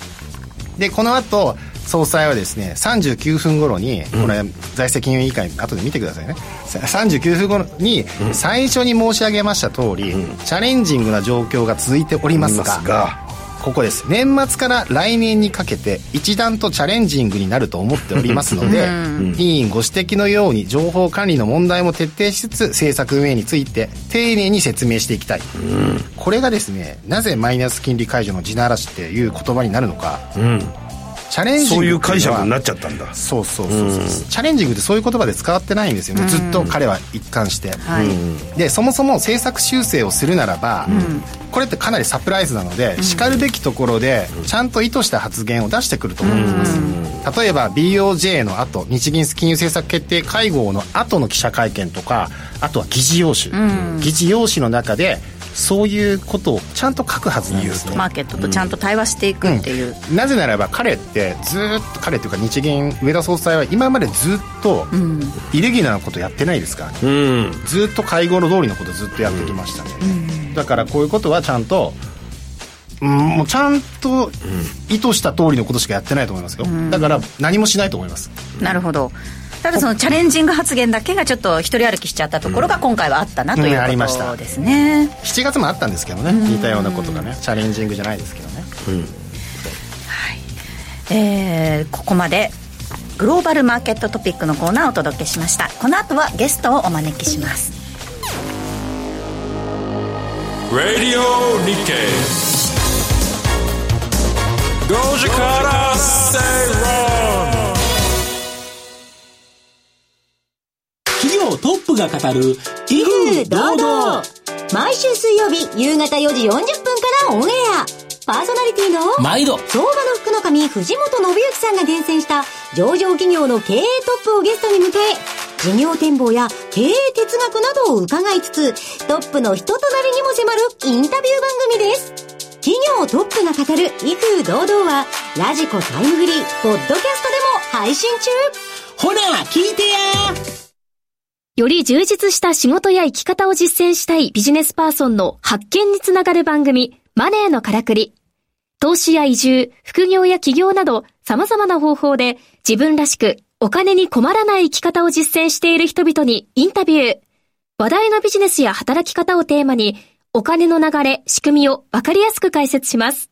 でこの後総裁はですね39分頃にこれ財政金融委員会後で見てくださいね。39分頃に最初に申し上げました通り、うん、チャレンジングな状況が続いておりますがここです。年末から来年にかけて一段とチャレンジングになると思っておりますので、委員ご指摘のように情報管理の問題も徹底しつつ政策運営について丁寧に説明していきたい、これがですねなぜマイナス金利解除の地ならしっていう言葉になるのか、チャレンジングそういう解釈になっちゃったんだ。そうそうそうそう、うん、チャレンジングってそういう言葉で使ってないんですよね、うん、ずっと彼は一貫して、はい、でそもそも政策修正をするならば、うん、これってかなりサプライズなので、しかるべきところでちゃんと意図した発言を出してくると思います、例えば BOJ の後日銀金融政策決定会合の後の記者会見とかあとは議事要旨、議事要旨の中でそういうことをちゃんと書くはずなんですね。マーケットとちゃんと対話していくっていう、うん、なぜならば彼ってずっと彼というか日銀上田総裁は今までずっとイレギュラーなことやってないですからね、うん、ずっと会合の通りのことずっとやってきましたね、うん、だからこういうことはちゃんとうん、もうちゃんと意図した通りのことしかやってないと思いますよ、だから何もしないと思います。なるほどただそのチャレンジング発言だけがちょっと一人歩きしちゃったところが今回はあったなということですね、うん、7月もあったんですけどね似たようなことがね。チャレンジングじゃないですけどね、うん、はい。えー、ここまでグローバルマーケットトピックのコーナーをお届けしました。この後はゲストをお招きします「Radio 日経」5時から正論プが語る威風堂々。毎週水曜日夕方4時40分からオンエア。パーソナリティの毎度。相場の福の神藤本信之さんが厳選した上場企業の経営トップをゲストに迎え事業展望や経営哲学などを伺いつつトップの人となりにも迫るインタビュー番組です。企業トップが語る威風堂々はラジコタイムフリーポッドキャストでも配信中。ほら聞いてやより充実した仕事や生き方を実践したいビジネスパーソンの発見につながる番組マネーのからくり。投資や移住、副業や起業など様々な方法で自分らしくお金に困らない生き方を実践している人々にインタビュー。話題のビジネスや働き方をテーマにお金の流れ、仕組みをわかりやすく解説します。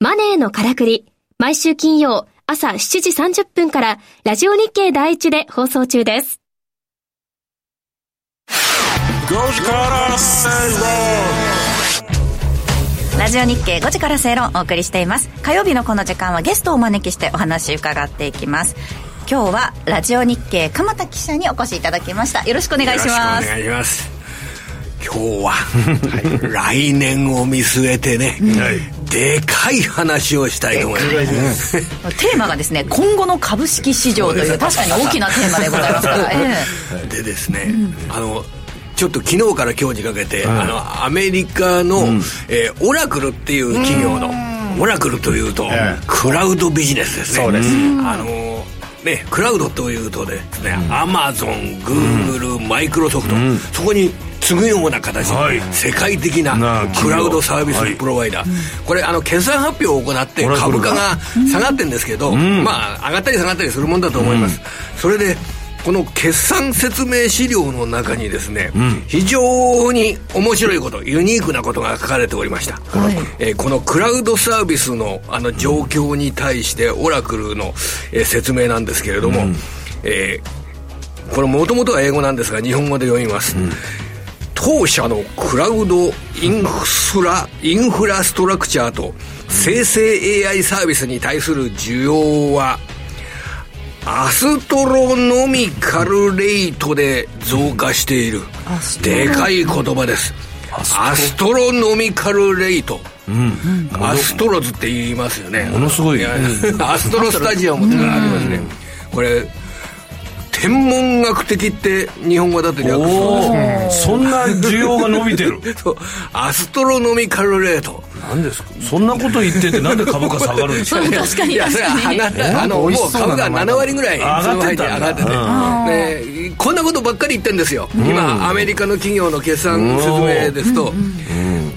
マネーのからくり。毎週金曜朝7時30分からラジオ日経第一で放送中です。5時からラジオ日経5時から正論お送りしています。火曜日のこの時間はゲストをお招きしてお話伺っていきます。今日はラジオ日経鎌田記者にお越しいただきました。よろしくお願いします。お願いします。今日は、はい、来年を見据えてね、はい、でかい話をしたいと思います、テーマがですね今後の株式市場という確かに大きなテーマでございますから、ええ、でですね、うん、あのちょっと昨日から今日にかけて、あのアメリカの、うん、えー、オラクルっていう企業の、オラクルというと、クラウドビジネスですね。そうです。あのね、クラウドというとですね、アマゾン、グーグル、マイクロソフト、そこに次ぐような形で、はい、世界的なクラウドサービスプロバイダー、はい、これあの決算発表を行って株価が下がってるんですけど、まあ上がったり下がったりするもんだと思います、それでこの決算説明資料の中にですね、うん、非常に面白いことユニークなことが書かれておりました、はい、えー、このクラウドサービスのあの状況に対してオラクルの、えー、説明なんですけれども、うん、えー、これもともとは英語なんですが日本語で読みます、うん。当社のクラウドインフラインフラストラクチャーと生成 AI サービスに対する需要はアストロノミカルレートで増加している。でかい言葉です。アストロ。ノミカルレート。うん、アストロズって言いますよね。ものすごい、アストロスタジアムってのがありますね、これ天文学的って日本語だと略すそんな需要が伸びてる。そう。アストロノミカルレート。何ですか？そんなこと言っててなんで株価下がるんですか？確かに。確かに。あのもう株価7割ぐらい上がってて上がってて、ね、こんなことばっかり言ってんですよ、今アメリカの企業の決算説明ですと、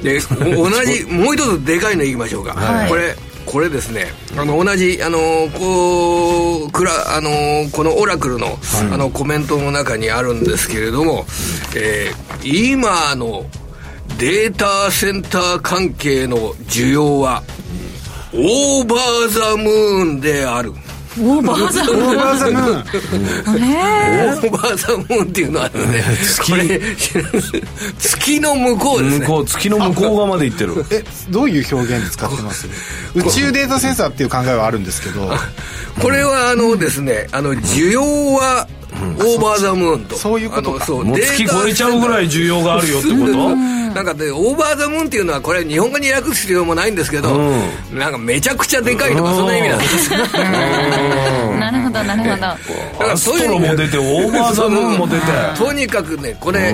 で同じもう一つでかいのいきましょうか、これこれですね。あの同じあのこうくらあのこのオラクルの,、あのコメントの中にあるんですけれども、えー、今のデータセンター関係の需要はオーバーザムーンであるオーバーザムーンオーバーザムーンオーバーザムーンっていうのはね。月。月の向こうですね。向こう月の向こう側まで行ってる。えどういう表現使ってます？宇宙データセンサーっていう考えはあるんですけど。これはあのですねあの需要はオーバーザムーンと。そういうことか。そう。もう月超えちゃうぐらい需要があるよってこと？なんかでオーバーザムーンっていうのはこれ日本語に訳す必要もないんですけど、うん、なんかめちゃくちゃでかいとかそんな意味なんです。なるほどなるほど。だからそういうも出てオーバーザムーンも出て。とにかくねこれ、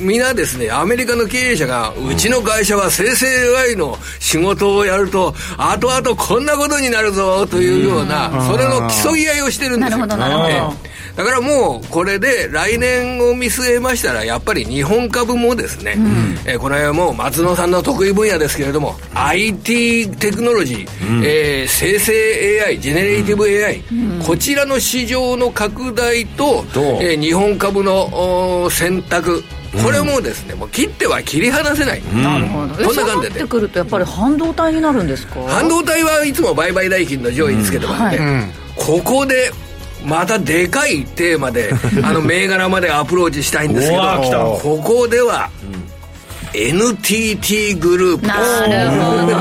みん。なですねアメリカの経営者が、うちの会社は生成 AI の仕事をやると後々こんなことになるぞというような、それの競い合いをしてるんですよ。なるほどなるほどだからもうこれで来年を見据えましたらやっぱり日本株もですね、うん、えー、この辺はもう松野さんの得意分野ですけれども IT テクノロジー、うん、えー、生成 AI ジェネレーティブ AI、うん、こちらの市場の拡大と、えー、日本株の選択。これもですね、もう切っては切り離せない、なるほど。こんな感じで。ってくるとやっぱり半導体になるんですか？半導体はいつも売買代金の上位につけてますね、はい、ここでまたでかいテーマで あの銘柄までアプローチしたいんですけどここでは、NTT グループ。ですなるほど。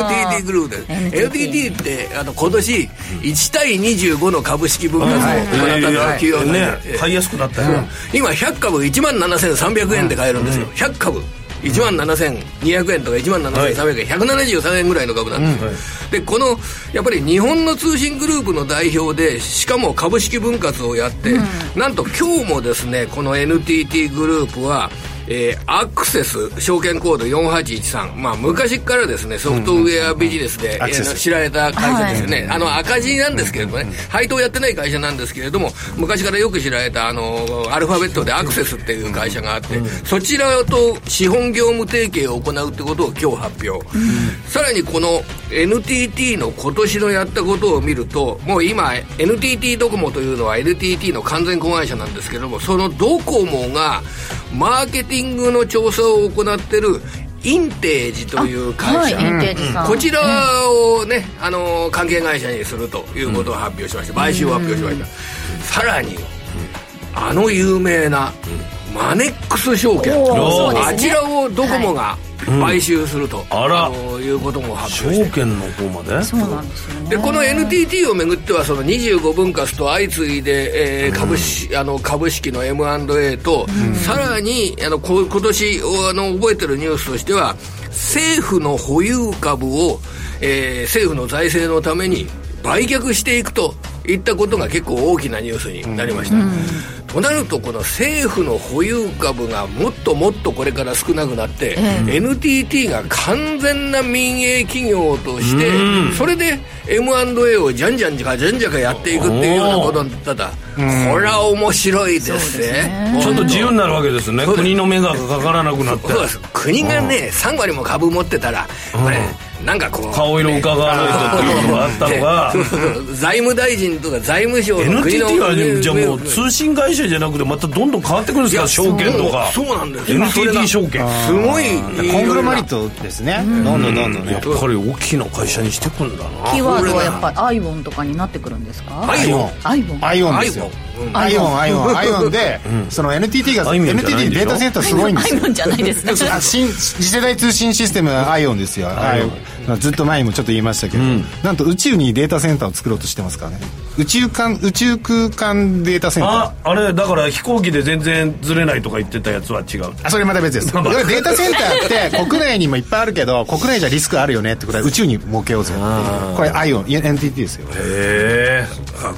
NTT グループ。です NTT ってあの今年1対25の株式分割を行った企業ね。買いやすくなったよ、今100株1万7300円で買えるんですよ、100株1万7200円とか1万7300円、173円ぐらいの株なんです、でこのやっぱり日本の通信グループの代表でしかも株式分割をやって、なんと今日もですねこの NTT グループはえー、アクセス証券コード4813、まあ、昔からですねソフトウェアビジネスで、知られた会社ですよね、はい、あの赤字なんですけれどもね、うん、配当やってない会社なんですけれども昔からよく知られたあのアルファベットでアクセスっていう会社があって、そちらと資本業務提携を行うってことを今日発表、さらにこの NTT の今年のやったことを見るともう今 NTT ドコモというのは NTT の完全子会社なんですけどもそのドコモがマーケティングの調査を行ってるインテージという会社、はい、こちらをね、うん、あの関係会社にするということを発表しました、買収を発表しました、さらに、あの有名な、マネックス証券、あちらをドコモが、はい買収すると、あら。いうことも発表して。証券の方まで？そうなんですよ、ね、でこの NTT をめぐってはその25分割と相次いで、えー、株式、あの株式の M&A と、さらにあのこ今年あの覚えてるニュースとしては政府の保有株を、えー、政府の財政のために売却していくといったことが結構大きなニュースになりました、うん、となるとこの政府の保有株がもっともっとこれから少なくなって、うん、NTT が完全な民営企業として、うん、それで M&A をじゃんじゃんじゃかじゃんじゃかやっていくっていうようなことだったら、これは面白いですね、ね、ちょっと自由になるわけですね。国の目がかからなくなって。国がね3割も株持ってたらこれ、なんかこう顔色伺わないとっていうのがあったのが財務大臣とか財務省の国の NTT はじゃあもう通信会社じゃなくてまたどんどん変わってくるんですか証券とか。そうなんです NTT 証券。すごい。コングロマリットですね。どんどんどんどんやっぱり大きな会社にしてくんだな。キーワードはやっぱり IOWN とかになってくるんですか？ IOWN。IOWN。IOWN。ですよ IOWN。アイオン。 IOWN。でその NTT が NTT データセンターすごいんですよ。 IOWN じゃないですね。新次世代通信システム IOWN ですよずっと前にもちょっと言いましたけど、うん、なんと宇宙にデータセンターを作ろうとしてますからね宇宙間宇宙空間データセンター。ああれだから飛行機で全然ずれないとか言ってたやつは違う。あそれまた別です。データセンターって 国内にもいっぱいあるけど国内じゃリスクあるよねってことは宇宙に設けようぜこれ ION NTT ですよ。へえ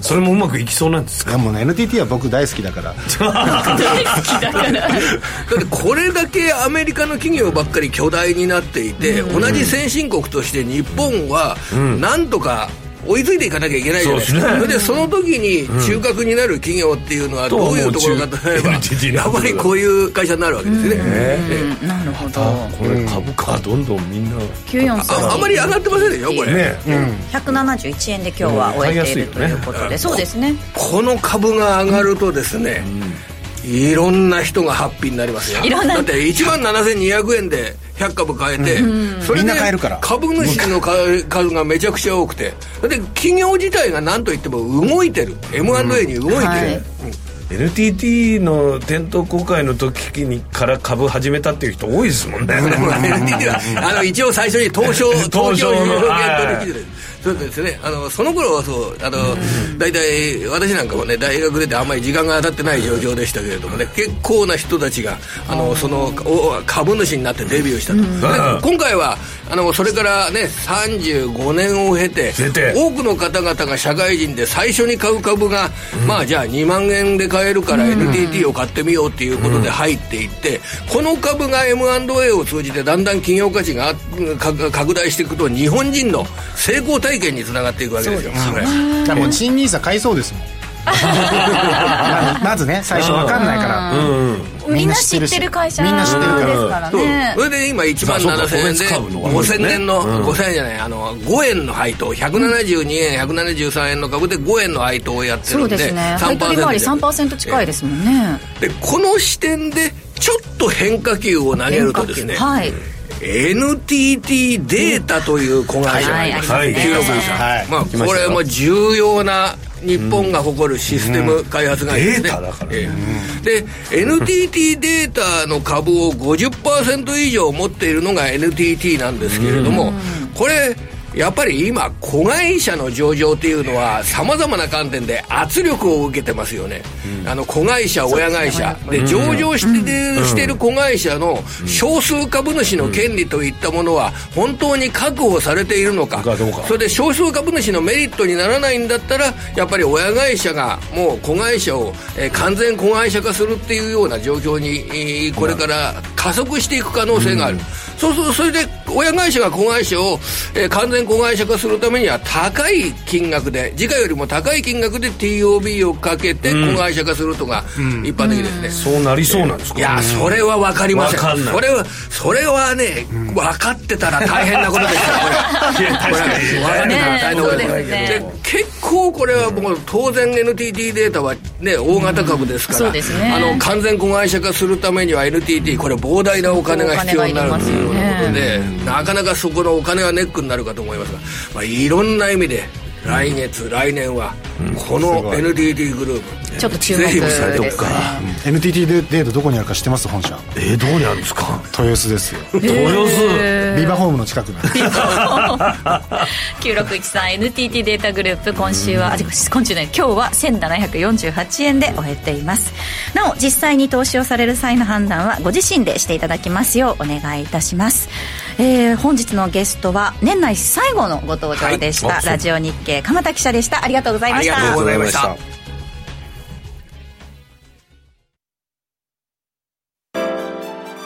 それもうまくいきそうなんですか？もうね NTT は僕大好きだから。大好きだから。だってこれだけアメリカの企業ばっかり巨大になっていて、同じ先進国として日本はなんとか追いついていかなきゃいけないじゃないですか。それでその時に中核になる企業っていうのはどういうところかといえば、やっぱりこういう会社になるわけですね、なるほど。これ株価どんどんみんな。ああまり上がってませんよこれ、ね。うん、171円で今日は終えているということで、そうですね。この株が上がるとですね、いろんな人がハッピーになりますよ。だって1万7200円で100株買えて、うん、それで株主の数がめちゃくちゃ多くて。で企業自体が何といっても動いてる。M&A に動いてる、うん。はい。NTT の店頭公開の時にから株始めたっていう人多いですもんね。NTT はあの一応最初に東証東証有限取引所そうですね。あのその頃はそうあの大体私なんかもね大学出てあんまり時間が当たってない状況でしたけれどもね結構な人たちがあのその株主になってデビューしたと、今回はあのそれからね35年を経て多くの方々が社会人で最初に買う株が、まあじゃあ2万円で買えるから NTT を買ってみようっていうことで入っていってこの株が M&A を通じてだんだん企業価値が拡大していくと日本人の成功体体験につながっていくわけですよ。それもう新ニーサ買いそうですもん。まずね最初分かんないから、みんな知ってる会社みんな知ってるからねそれで今1万7000円で5000年の、5000円じゃないあの5円の配当172円173円の株で5円の配当をやってるんでそうですね配当利回り3%近いですもんねでこの視点でちょっと変化球を投げるとですねはい NTT データという子会社があります、はい、はい、まあ、これも重要な日本が誇るシステム開発会社ですね、うんうん、で NTT データの株を50%以上持っているのが NTT なんですけれども、これやっぱり今子会社の上場っていうのはさまざまな観点で圧力を受けてますよね、うん、あの子会社親会社。で上場して,、してる子会社の少数株主の権利といったものは本当に確保されているのか。それで少数株主のメリットにならないんだったらやっぱり親会社がもう子会社を、えー、完全子会社化するっていうような状況に、えー、これから加速していく可能性がある、そうするとそれで親会社が子会社を、えー、完全子会社化するためには高い金額で時価よりも高い金額で TOB をかけて子会社化するとか、一般的ですね、そうなりそうなんですか、いやそれは分かりません。それはそ れはね、分かってたら大変なことですよこれ。いや確かに分かってたら大変なことですで結構これはもう当然 NTT データはね大型株ですから、あの完全子会社化するためには NTT これ膨大なお金が必要になるというようなことで、なかなかそこのお金はネックになるかと思いますが、まあ、いろんな意味で来月、来年はこの NTT グループ。ちょっと注目ですね、NTT データどこにあるか知ってます？本社。えー、どこにあるんですか？豊洲ですよ。豊洲？ビバホームの近くなんです9613 NTT データグループ今週は、あ今週ね今日は1748円で終えています。なお実際に投資をされる際の判断はご自身でしていただきますようお願いいたしますえー、本日のゲストは年内最後のご登場でした、はい、ラジオ日経鎌田記者でした。ありがとうございました。ありがとうございました。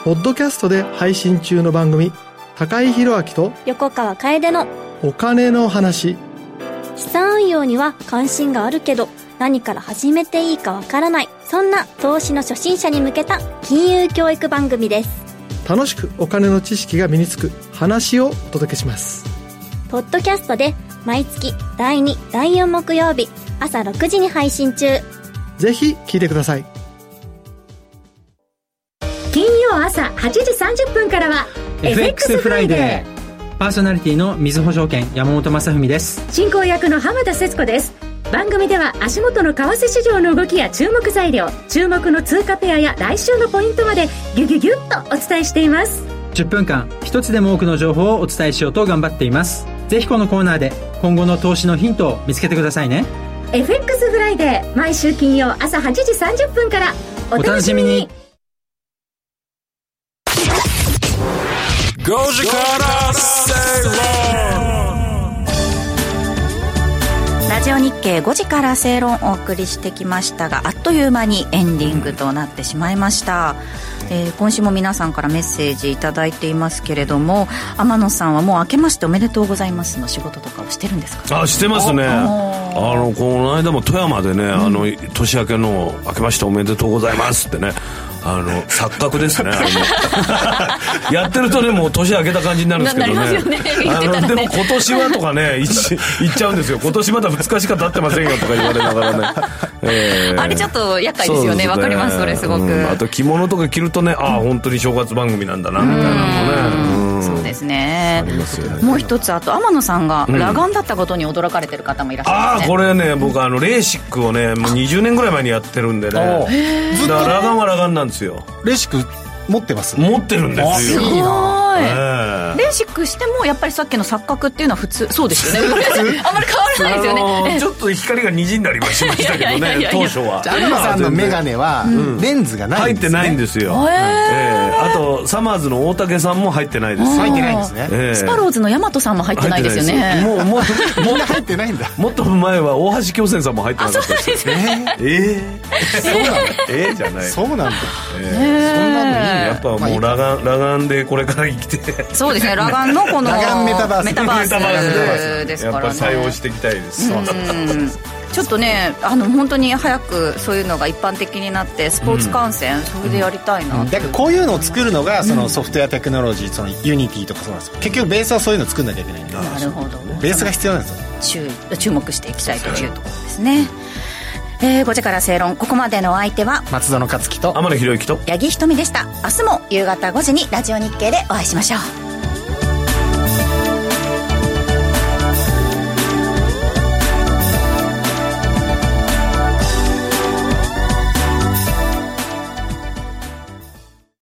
ポッドキャストで配信中の番組高井宏明と横川楓のお金の話。資産運用には関心があるけど何から始めていいかわからない。そんな投資の初心者に向けた金融教育番組です楽しくお金の知識が身につく話をお届けします。ポッドキャストで毎月第2第4木曜日朝6時に配信中。ぜひ聞いてください。金曜朝8時30分からは FX フライデー。パーソナリティの水保証券山本正文です。進行役の浜田節子です番組では足元の為替市場の動きや注目材料注目の通貨ペアや来週のポイントまでギュギュギュッとお伝えしています。10分間一つでも多くの情報をお伝えしようと頑張っています。ぜひこのコーナーで今後の投資のヒントを見つけてくださいね。FX フライデー毎週金曜朝8時30分から。お楽しみに。5時ジオ日経5時から正論をお送りしてきましたがあっという間にエンディングとなってしまいました、えー、今週も皆さんからメッセージ頂いていますけれども天野さんはもう明けましておめでとうございますの仕事とかをしてるんですか？あしてますね。あのこの間も富山でね、うん、あの年明けの「明けましておめでとうございます」ってねあの 錯覚ですね やってるとねもう年明けた感じになるんですけどね。あのでも今年はとかね言っちゃうんですよ。今年まだ2日しか経ってませんよとか言われながらね、えー、あれちょっと厄介ですよね。わ、ね、かりますそれすごく、うん、あと着物とか着るとねああ本当に正月番組なんだなみたいなのもね、そうですね、ね、もう一つあと天野さんが裸眼だったことに驚かれてる方もいらっしゃる、ね、ああこれね僕あのレーシックをねもう20年ぐらい前にやってるんでね。だから裸眼は裸眼なんですですよ。レシック持ってます？持ってるんですよ。いいな、え。ー、レーシックしてもやっぱりさっきの錯覚っていうのは普通そうですよね。あんまり変わらないですよね。ちょっと光がにじんだりはしましたけどね当初は。有馬さんの眼鏡はレンズがないんです、ね、入ってないんですよ、えー、あとサマーズの大竹さんも入ってないです。入ってないんですね、えー、スパローズの大和さんも入ってないですよね。もうもうみんな入ってないんだ。もっと前は大橋巨泉さんも入ってなかったですえー、えー、そうなのえー、じゃないそうなんだ、えー、そんなのいいやっぱもう裸眼裸眼でこれから生きて。そうですね裸眼のこのメタバース。メタバースですから、ね、やっぱ採用していきたいです。ちょっとねあの本当に早くそういうのが一般的になってスポーツ観戦、うん、それでやりたいな、うん、だからこういうのを作るのがそのソフトウェアテクノロジーそのユニティとかそうなんです結局ベースはそういうのを作んなきゃいけないんで。なるほど。ベースが必要なんですよ。注注目していきたいというところですね、えー、5時から正論。ここまでのお相手は松園克樹と天野博之と八木ひとみでした。明日も夕方5時にラジオ日経でお会いしましょう